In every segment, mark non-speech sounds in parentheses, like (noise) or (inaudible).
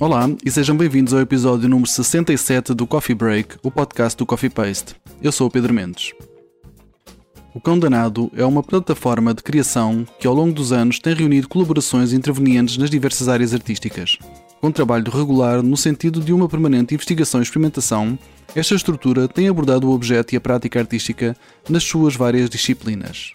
Olá e sejam bem-vindos ao episódio número 67 do Coffee Break, o podcast do Coffee Paste. Eu sou o Pedro Mendes. O Cão Danado é uma plataforma de criação que ao longo dos anos tem reunido colaborações intervenientes nas diversas áreas artísticas. Com trabalho regular no sentido de uma permanente investigação e experimentação, esta estrutura tem abordado o objeto e a prática artística nas suas várias disciplinas.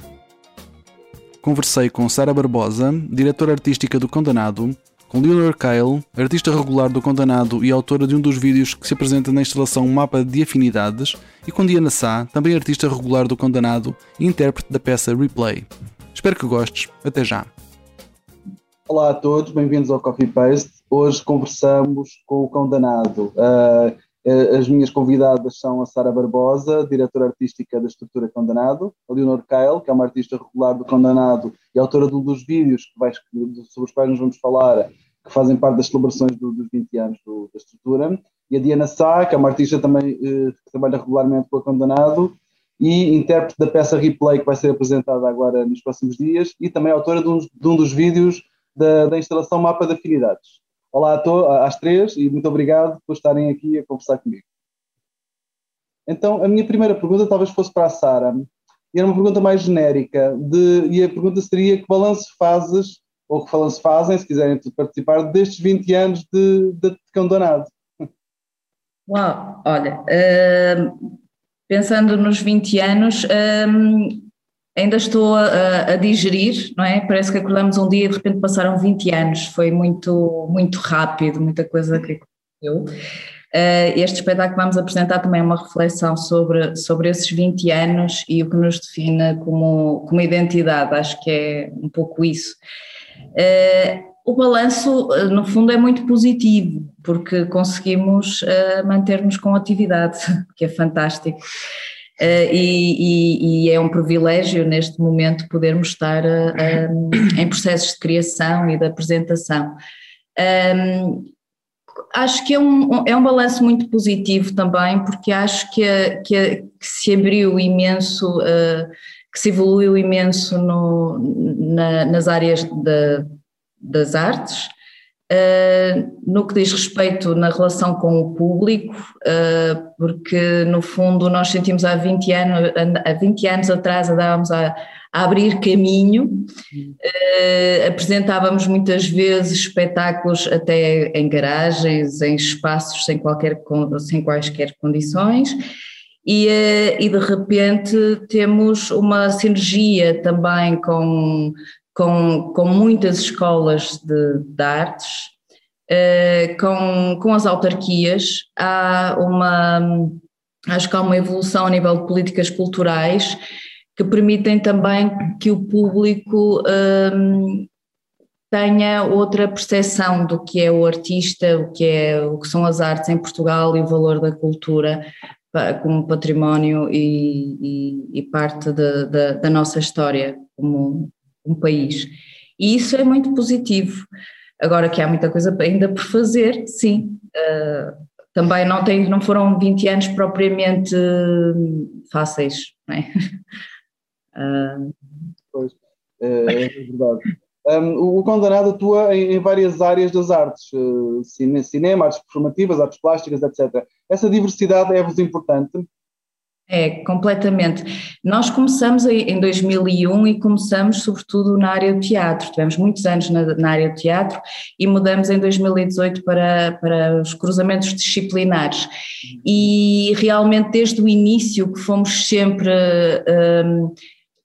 Conversei com Sara Barbosa, diretora artística do Condenado, com Leonor Kyle, artista regular do Condenado e autora de um dos vídeos que se apresenta na instalação Mapa de Afinidades, e com Diana Sá, também artista regular do Condenado e intérprete da peça Replay. Espero que gostes. Até já. Olá a todos, bem-vindos ao Coffee Paste. Hoje conversamos com o Condenado. Uh, as minhas convidadas são a Sara Barbosa, diretora artística da estrutura Condenado, a Leonor Kyle, que é uma artista regular do Condenado e autora de um dos vídeos que vai, sobre os quais nos vamos falar, que fazem parte das celebrações do, dos 20 anos do, da estrutura, e a Diana Sá, que é uma artista também eh, que trabalha regularmente com a Condenado, e intérprete da peça Replay, que vai ser apresentada agora nos próximos dias, e também autora de um, de um dos vídeos da, da, instalação Mapa de Afinidades. Olá a to, às três e muito obrigado por estarem aqui a conversar comigo. Então, a minha primeira pergunta talvez fosse para a Sara, e era uma pergunta mais genérica, de, e a pergunta seria que balanço fazes ou que falamos fazem, se quiserem participar, destes 20 anos de, de, Cão Danado. Uau, olha, uh, pensando nos 20 anos, uh, ainda estou a, a, digerir, não é? Parece que acordamos um dia e de repente passaram 20 anos, foi muito, muito rápido, muita coisa que aconteceu. Uh, este espetáculo que vamos apresentar também é uma reflexão sobre, sobre esses 20 anos e o que nos define como, como identidade, acho que é um pouco isso. Uh, o balanço, eh, no fundo, é muito positivo, porque conseguimos manter-nos com atividade, (laughs) que é fantástico. Uh, e, e, e, é um privilégio neste momento podermos estar uh, em processos de criação e de apresentação. Um, acho que é um, é um balanço muito positivo também, porque acho que, que, que se abriu imenso que se evoluiu imenso no, na, nas áreas de, das artes, uh, no que diz respeito na relação com o público, uh, porque no fundo nós sentimos há 20 anos, há 20 anos atrás andávamos a, a abrir caminho, uh, apresentávamos muitas vezes espetáculos até em garagens, em espaços sem, qualquer, sem quaisquer condições, e, eh, e de repente temos uma sinergia também com, com, com muitas escolas de, de artes, eh, com, com as autarquias, há uma, acho que há uma evolução a nível de políticas culturais que permitem também que o público um, tenha outra percepção do que é o artista, o que, é, o que são as artes em Portugal e o valor da cultura como património e, e, e parte de, de, da nossa história como um país. E isso é muito positivo. Agora que há muita coisa ainda por fazer, sim. Uh, também não, tem, não foram 20 anos propriamente fáceis, não é? Uh... (laughs) Pois, é, é verdade. Um, o Condenado atua em, em, várias áreas das artes, uh, cinema, artes performativas, artes plásticas, etc. Essa diversidade é-vos importante? É, completamente. Nós começamos em 2001 e começamos sobretudo na área do teatro. Tivemos muitos anos na, na área do teatro e mudamos em 2018 para, para os cruzamentos disciplinares. E realmente desde o início que fomos sempre... Um,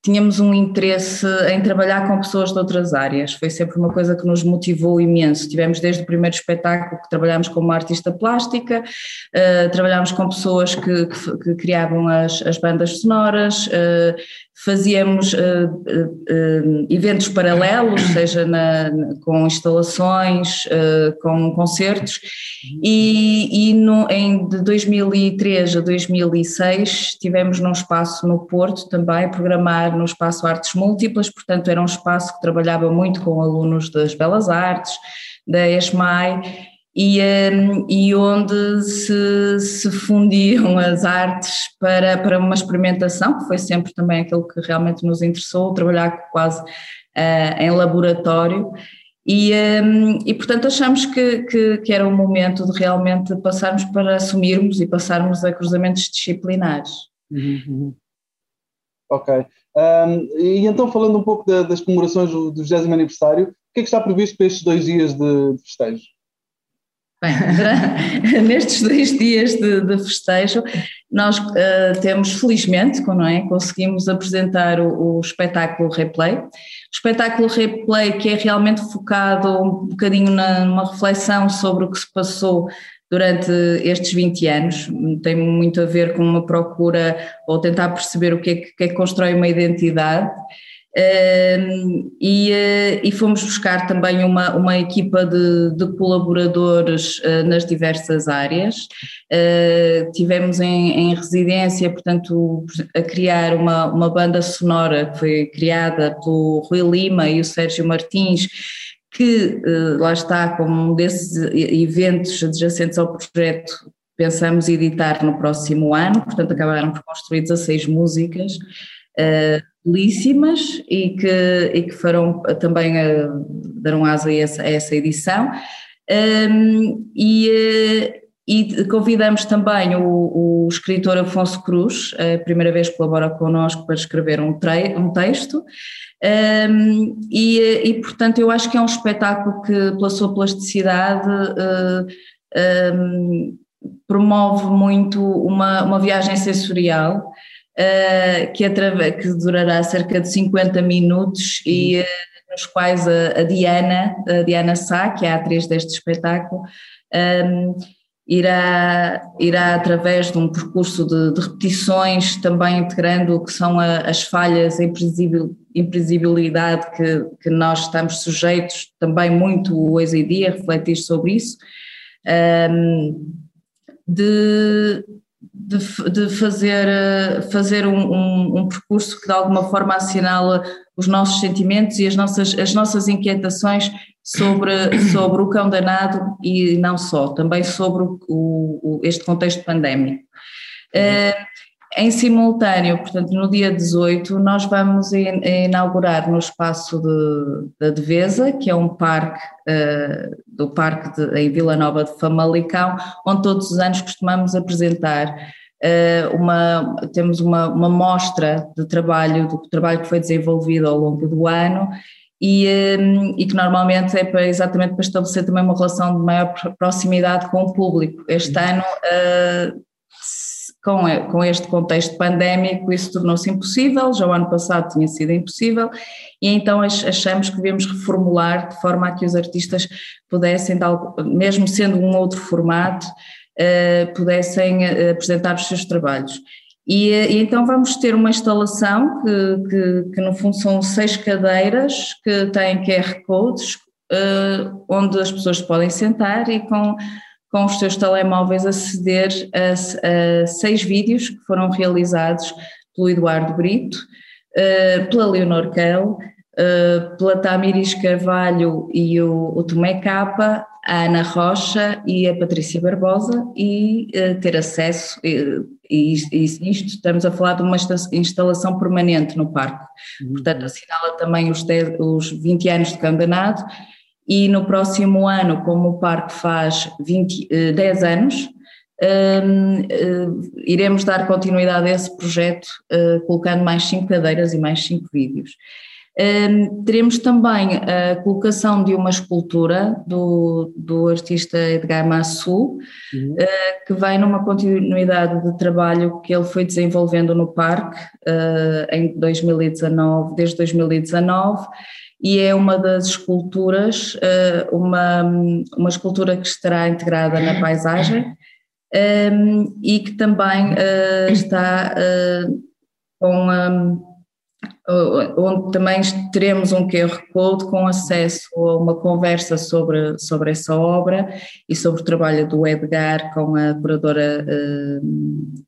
tínhamos um interesse em trabalhar com pessoas de outras áreas, foi sempre uma coisa que nos motivou imenso. Tivemos desde o primeiro espetáculo que trabalhámos com uma artista plástica, uh, trabalhámos com pessoas que, que, que criavam as, as, bandas sonoras, uh, fazíamos uh, uh, eventos paralelos, seja na, com instalações, uh, com concertos, e, e no, em de 2003 a 2006 estivemos num espaço no Porto também, programar no espaço Artes Múltiplas, portanto era um espaço que trabalhava muito com alunos das Belas Artes, da ESMAI, e, um, e onde se, se, fundiam (laughs) as artes para, para uma experimentação, que foi sempre também aquilo que realmente nos interessou, trabalhar quase uh, em laboratório. E, um, e portanto achamos que, que, que, era o momento de realmente passarmos para assumirmos e passarmos a cruzamentos disciplinares. Uhum, uhum. Ok. Um, e então falando um pouco da, das comemorações do, do 20 aniversário, o que é que está previsto para estes dois dias de festejo? Bem, (laughs) nestes dois dias de, de festejo, nós uh, temos, felizmente, não é, conseguimos apresentar o, o, espetáculo Replay. O espetáculo Replay que é realmente focado um bocadinho na, numa reflexão sobre o que se passou durante estes 20 anos, tem muito a ver com uma procura ou tentar perceber o que é que, que, é que constrói uma identidade e, eh, e, fomos buscar também uma, uma equipa de, de colaboradores uh, nas diversas áreas. Uh, tivemos em, em, residência, portanto, a criar uma, uma banda sonora que foi criada pelo Rui Lima e o Sérgio Martins, que uh, lá está como um desses eventos adjacentes ao projeto pensamos editar no próximo ano, portanto acabaram por construir 16 músicas uh, belíssimas e que, e que foram também uh, darão asa a essa, a essa edição. Um, e, uh, e convidamos também o, o, escritor Afonso Cruz, a primeira vez que colabora connosco para escrever um, um texto. Um, e, e, portanto, eu acho que é um espetáculo que, pela sua plasticidade, uh, um, promove muito uma, uma viagem sensorial uh, que, que durará cerca de 50 minutos e uh, nos quais a, a, Diana, a Diana Sá, que é a atriz deste espetáculo, um, irá, irá através de um percurso de, de repetições, também integrando o que são a, as falhas, a imprevisibilidade que, que nós estamos sujeitos, também muito hoje em dia, refletir sobre isso, um, de de, de fazer, eh, fazer um, um, um, percurso que de alguma forma assinala os nossos sentimentos e as nossas, as nossas inquietações sobre, (coughs) sobre o cão danado e não só, também sobre o, o este contexto pandémico. Uhum. Uh, em simultâneo, portanto, no dia 18, nós vamos inaugurar no espaço da de, Devesa, que é um parque uh, do Parque de, em Vila Nova de Famalicão, onde todos os anos costumamos apresentar uh, uma, temos uma, uma mostra de trabalho, do trabalho que foi desenvolvido ao longo do ano e, um, e, que normalmente é para, exatamente para estabelecer também uma relação de maior proximidade com o público. Este ano uh, com, com este contexto pandémico, isso tornou-se impossível, já o ano passado tinha sido impossível, e então achamos que devemos reformular de forma a que os artistas pudessem, mesmo sendo um outro formato, uh, pudessem uh, apresentar os seus trabalhos. E, eh, e, então vamos ter uma instalação que, que, que, no fundo são seis cadeiras que têm QR codes, uh, onde as pessoas podem sentar e com com os seus telemóveis aceder a, a seis vídeos que foram realizados pelo Eduardo Brito, uh, pela Leonor Kell, uh, pela Tamiris Carvalho e o, o Tomé Capa, a Ana Rocha e a Patrícia Barbosa e uh, ter acesso, e, e, e, isto estamos a falar de uma instalação permanente no parque, uhum. portanto assinala também os, 10, os 20 anos de candanado e no próximo ano, como o parque faz 20, 10 eh, anos, uh, eh, iremos dar continuidade a esse projeto, uh, colocando mais cinco cadeiras e mais cinco vídeos. Um, teremos também a colocação de uma escultura do, do artista Edgar Massu, uhum. uh, que vem numa continuidade de trabalho que ele foi desenvolvendo no parque em 2019, desde 2019 e é uma das esculturas, eh, uma, uma escultura que estará integrada na paisagem ehm, e que também uh, está uh, com um, onde também teremos um QR Code com acesso a uma conversa sobre, sobre essa obra e sobre o trabalho do Edgar com a curadora. Uh,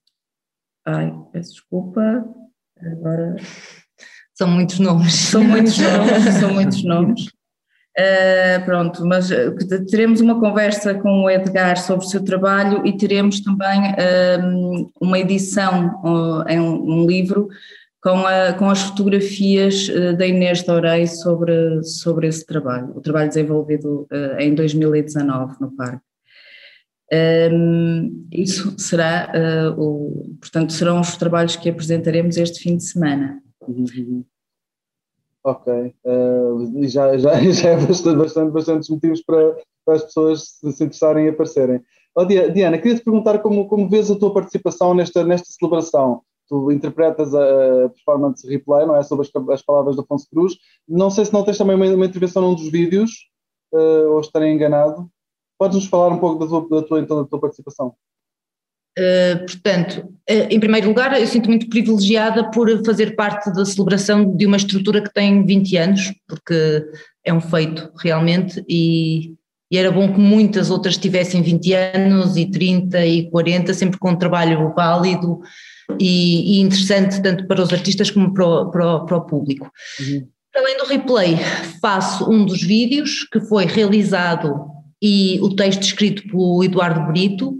ai, peço desculpa, agora são muitos nomes. São muitos nomes, (laughs) são muitos nomes. Uh, pronto, mas eh, teremos uma conversa com o Edgar sobre o seu trabalho e teremos também uh, uma edição uh, em um, livro com, a, com as fotografias da Inês Torei sobre, sobre esse trabalho, o trabalho desenvolvido em 2019 no parque. Um, isso será, o, portanto, serão os trabalhos que apresentaremos este fim de semana. Uhum. Ok, uh, já, já, (laughs) já é bastante, bastante, bastantes motivos para, para as pessoas se, interessarem e aparecerem. Oh, Diana, queria-te perguntar como, como vês a tua participação nesta, nesta celebração. Tu interpretas a performance replay, não é? Sobre as, as palavras do Afonso Cruz. Não sei se não tens também uma, uma intervenção num dos vídeos, uh, ou estarei enganado. Podes-nos falar um pouco da tua, da tua, então, da tua participação? Uh, portanto, uh, em primeiro lugar, eu sinto muito privilegiada por fazer parte da celebração de uma estrutura que tem 20 anos, porque é um feito realmente, e, e, era bom que muitas outras tivessem 20 anos e 30 e 40, sempre com um trabalho válido e, e interessante tanto para os artistas como para o, para o, para o público. Uhum. Além do replay, faço um dos vídeos que foi realizado e o texto escrito pelo Eduardo Brito,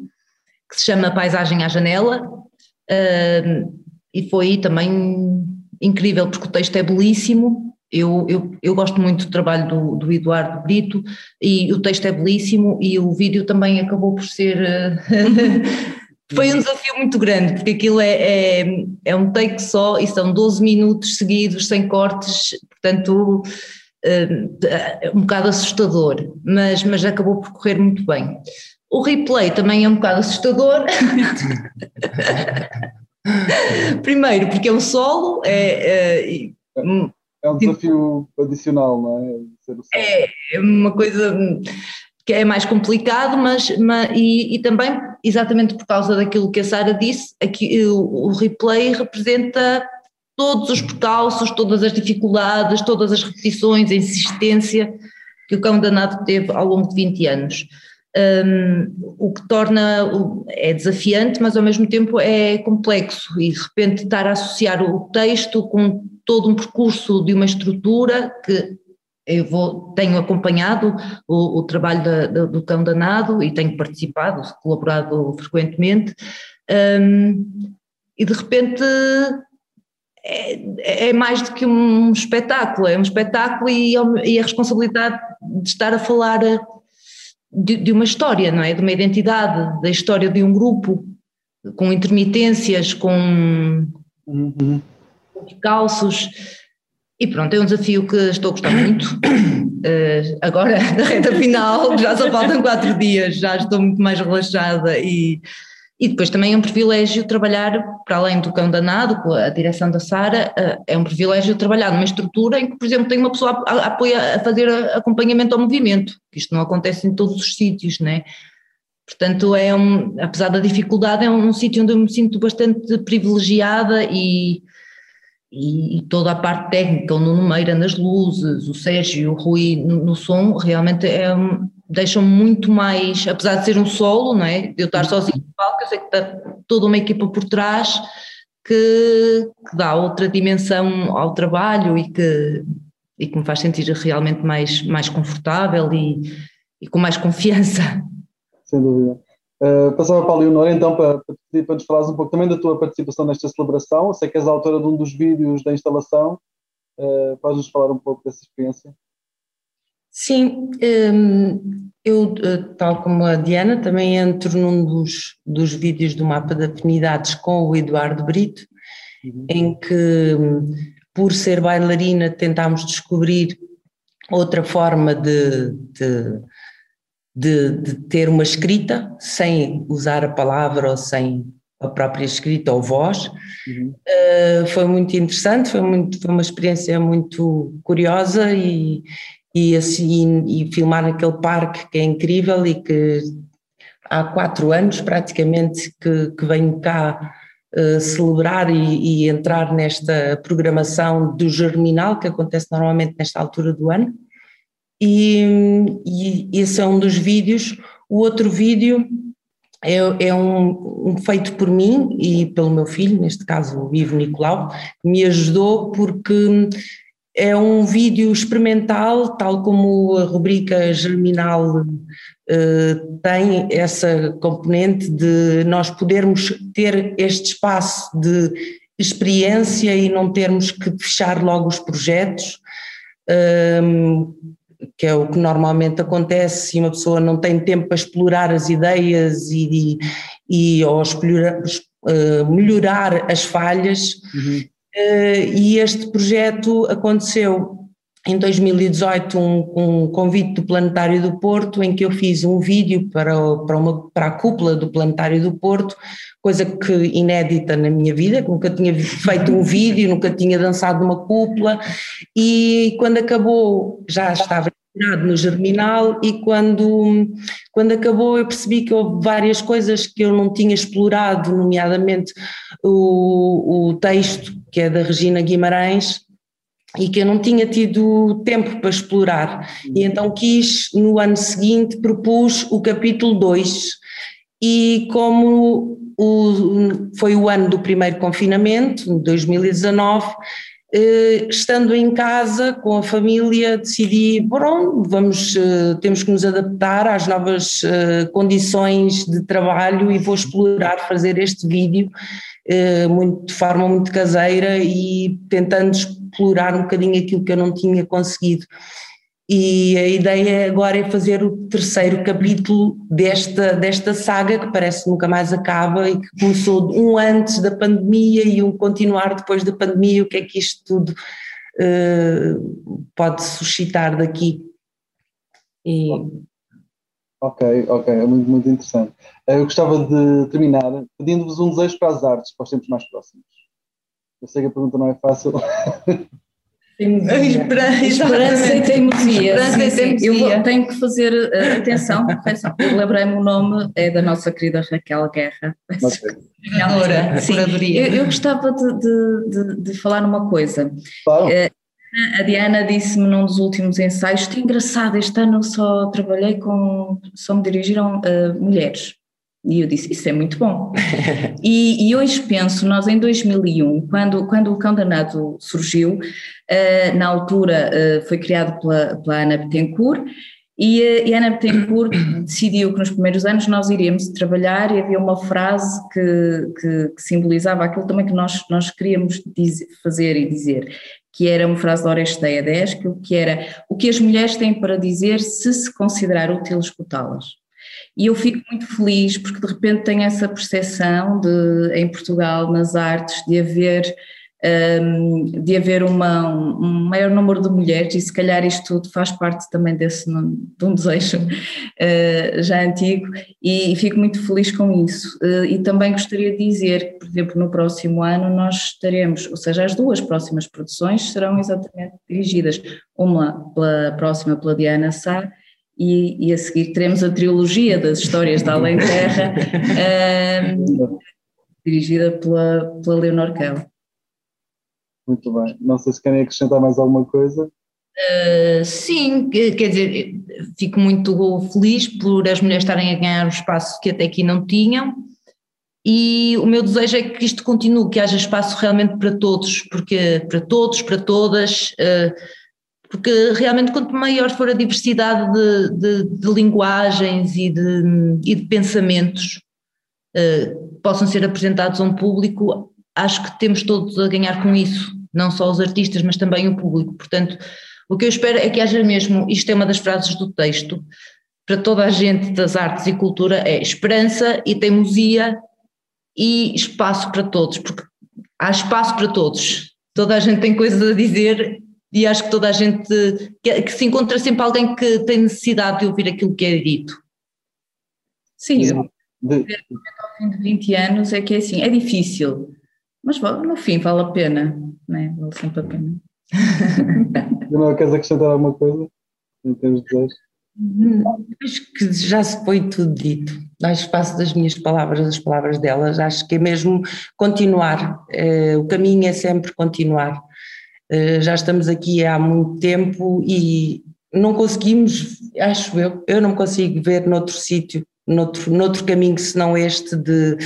que se chama Paisagem à Janela, uh, e foi também incrível, porque o texto é belíssimo. Eu, eu, eu gosto muito do trabalho do, do, Eduardo Brito e o texto é belíssimo e o vídeo também acabou por ser. Uh, (laughs) foi um desafio muito grande, porque aquilo é, é, é, um take só e são 12 minutos seguidos, sem cortes, portanto, uh, um bocado assustador, mas, mas acabou por correr muito bem. O replay também é um bocado assustador. (laughs) Primeiro, porque é um solo, é, é, é um desafio adicional, não é? É uma coisa que é mais complicado, mas, mas e, e, também, exatamente por causa daquilo que a Sara disse, aqui, o, o replay representa todos os percalços, todas as dificuldades, todas as repetições, a insistência que o cão danado teve ao longo de 20 anos um, o que torna, é desafiante, mas ao mesmo tempo é complexo. E de repente estar a associar o texto com todo um percurso de uma estrutura que eu vou, tenho acompanhado o, o trabalho da, da, do Cão Danado e tenho participado, colaborado frequentemente, um, e de repente é, é, mais do que um espetáculo, é um espetáculo e, e a responsabilidade de estar a falar de, de, uma história, não é? De uma identidade, da história de um grupo, com intermitências, com, uhum. calços. E pronto, é um desafio que estou a gostar muito. Uh, (coughs) agora, na reta final, já só faltam quatro dias, já estou muito mais relaxada e, e depois também é um privilégio trabalhar, para além do cão danado, com a direção da Sara, eh, é um privilégio trabalhar numa estrutura em que, por exemplo, tem uma pessoa a, apoia, a fazer acompanhamento ao movimento, que isto não acontece em todos os sítios, né? Portanto, é um, apesar da dificuldade, é um, um sítio onde eu me sinto bastante privilegiada e, e, toda a parte técnica, o Nuno Meira nas luzes, o Sérgio, o Rui no, no som, realmente é deixam muito mais, apesar de ser um solo, não é? De eu estar sozinho no palco, eu sei que está toda uma equipa por trás que, que, dá outra dimensão ao trabalho e que, e que me faz sentir realmente mais, mais confortável e, e com mais confiança. Sem dúvida. Uh, passava para a Leonor então para, para pedir para nos falares um pouco também da tua participação nesta celebração. Eu sei que és a autora de um dos vídeos da instalação. Uh, Podes-nos falar um pouco dessa experiência? Sim, hum, eu, eh, tal como a Diana, também entro num dos, dos vídeos do mapa de afinidades com o Eduardo Brito, uhum. em que, hum, por ser bailarina, tentámos descobrir outra forma de, de, de, de, ter uma escrita sem usar a palavra ou sem a própria escrita ou voz. Uhum. Uh, foi muito interessante, foi, muito, foi uma experiência muito curiosa e, e, assim, e filmar aquele parque que é incrível e que há quatro anos praticamente que, que venho cá uh, celebrar e, e, entrar nesta programação do Germinal, que acontece normalmente nesta altura do ano. E, e esse é um dos vídeos. O outro vídeo é, é um, um, feito por mim e pelo meu filho, neste caso o Ivo Nicolau, que me ajudou porque é um vídeo experimental, tal como a rubrica Germinal uh, tem essa componente de nós podermos ter este espaço de experiência e não termos que fechar logo os projetos, um, que é o que normalmente acontece se uma pessoa não tem tempo para explorar as ideias e, e, e ou explorar, uh, melhorar as falhas. Uhum. Uh, e este projeto aconteceu em 2018 um, um, convite do Planetário do Porto em que eu fiz um vídeo para, para, uma, para a cúpula do Planetário do Porto, coisa que inédita na minha vida, nunca tinha feito um vídeo, nunca tinha dançado numa cúpula e quando acabou já estava no Germinal e quando, quando acabou eu percebi que houve várias coisas que eu não tinha explorado, nomeadamente o, o texto que é da Regina Guimarães, e que eu não tinha tido tempo para explorar. E então quis, no ano seguinte, propus o capítulo 2. E como o, foi o ano do primeiro confinamento, 2019, eh, estando em casa com a família, decidi, bom, vamos, eh, temos que nos adaptar às novas eh, condições de trabalho e vou explorar fazer este vídeo muito, de forma muito caseira e tentando explorar um bocadinho aquilo que eu não tinha conseguido. E a ideia agora é fazer o terceiro capítulo desta, desta saga, que parece que nunca mais acaba e que começou um antes da pandemia e um continuar depois da pandemia. O que é que isto tudo uh, pode suscitar daqui? E... Ok, ok, é muito, muito interessante. Eu gostava de terminar pedindo-vos um desejo para as artes, para os tempos mais próximos. Eu sei que a pergunta não é fácil. (laughs) Esperança, esperança e teimosia. Esperança e teimosia. Eu tenho que fazer uh, atenção. Eu lembrei-me o nome, é da nossa querida Raquel Guerra. Okay. Sim, eu, eu, gostava de, de, de, de, falar uma coisa. Claro. Uh, a Diana disse-me num dos últimos ensaios, é engraçado, este ano só trabalhei com, só me dirigiram uh, mulheres. E eu disse, isso é muito bom. (laughs) e, e, hoje penso, nós em 2001, quando, quando o Cão Danado surgiu, uh, na altura uh, foi criado pela, pela Ana Betancourt, e, uh, e a Ana Betancourt (coughs) decidiu que nos primeiros anos nós iríamos trabalhar e havia uma frase que, que, que simbolizava aquilo também que nós, nós queríamos dizer, fazer e dizer, que era uma frase da Oresteia 10, que, que era o que as mulheres têm para dizer se se considerar útil escutá-las. E eu fico muito feliz porque de repente tenho essa percepção de, em Portugal, nas artes, de haver, um, de haver uma, um maior número de mulheres e se calhar isto tudo faz parte também desse, de um desejo uh, (laughs) já antigo e, e, fico muito feliz com isso. Uh, e também gostaria de dizer que, por exemplo, no próximo ano nós estaremos, ou seja, as duas próximas produções serão exatamente dirigidas, uma pela próxima pela Diana Sá e, e, a seguir teremos a trilogia das histórias da Além Terra, uh, (laughs) dirigida pela, pela Leonor Kell. Muito bem. Não sei se querem acrescentar mais alguma coisa. Uh, sim, quer dizer, fico muito feliz por as mulheres estarem a ganhar o espaço que até aqui não tinham. E o meu desejo é que isto continue, que haja espaço realmente para todos, porque para todos, para todas, uh, porque realmente quanto maior for a diversidade de, de, de linguagens e de, e de pensamentos uh, possam ser apresentados a um público, acho que temos todos a ganhar com isso, não só os artistas, mas também o público. Portanto, o que eu espero é que haja mesmo, isto é uma das frases do texto, para toda a gente das artes e cultura, é esperança e teimosia e espaço para todos, porque há espaço para todos. Toda a gente tem coisas a dizer e acho que toda a gente que, que, se encontra sempre alguém que tem necessidade de ouvir aquilo que é dito. Sim, de... ao fim de 20 anos é que é assim, é difícil, mas no fim vale a pena, não é? Vale sempre a pena. (laughs) não queres acrescentar alguma coisa em termos de desejo? Acho que já se foi tudo dito. Dá espaço das minhas palavras, das palavras delas. Acho que é mesmo continuar. Eh, o caminho é sempre continuar. Eh, já estamos aqui há muito tempo e não conseguimos, acho eu, eu não consigo ver noutro sítio, noutro, noutro caminho senão este de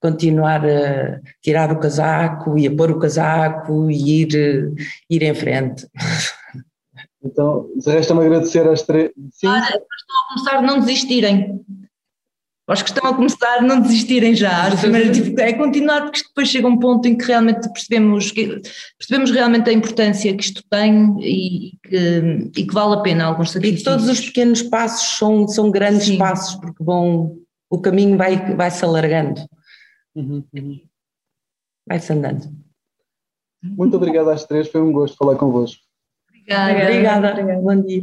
continuar a tirar o casaco e a pôr o casaco e ir, ir em frente. Então, resta-me agradecer às três. Sim. estou a começar a não desistirem. Acho que estão a começar a não desistirem já. Tipo, é continuar, porque depois chega um ponto em que realmente percebemos, que, percebemos realmente a importância que isto tem e que, e que vale a pena alguns sacrifícios. E todos os pequenos passos são, são grandes Sim. passos, porque vão, o caminho vai, vai se alargando. Uhum, uhum. Vai-se andando. Muito obrigado às três, foi um gosto falar convosco. Obrigada. Obrigada. Obrigada. Bom dia.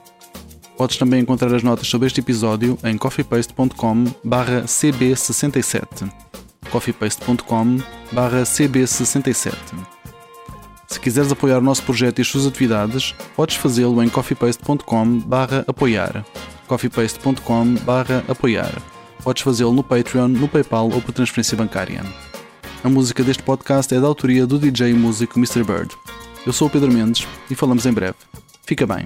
Podes também encontrar as notas sobre este episódio em coffeepaste.com cb67 coffeepaste.com cb67 Se quiseres apoiar o nosso projeto e as suas atividades, podes fazê-lo em coffeepaste.com apoiar coffeepaste.com apoiar Podes fazê-lo no Patreon, no Paypal ou por transferência bancária. A música deste podcast é da autoria do DJ e músico Mr. Bird. Eu sou o Pedro Mendes e falamos em breve. Fica bem.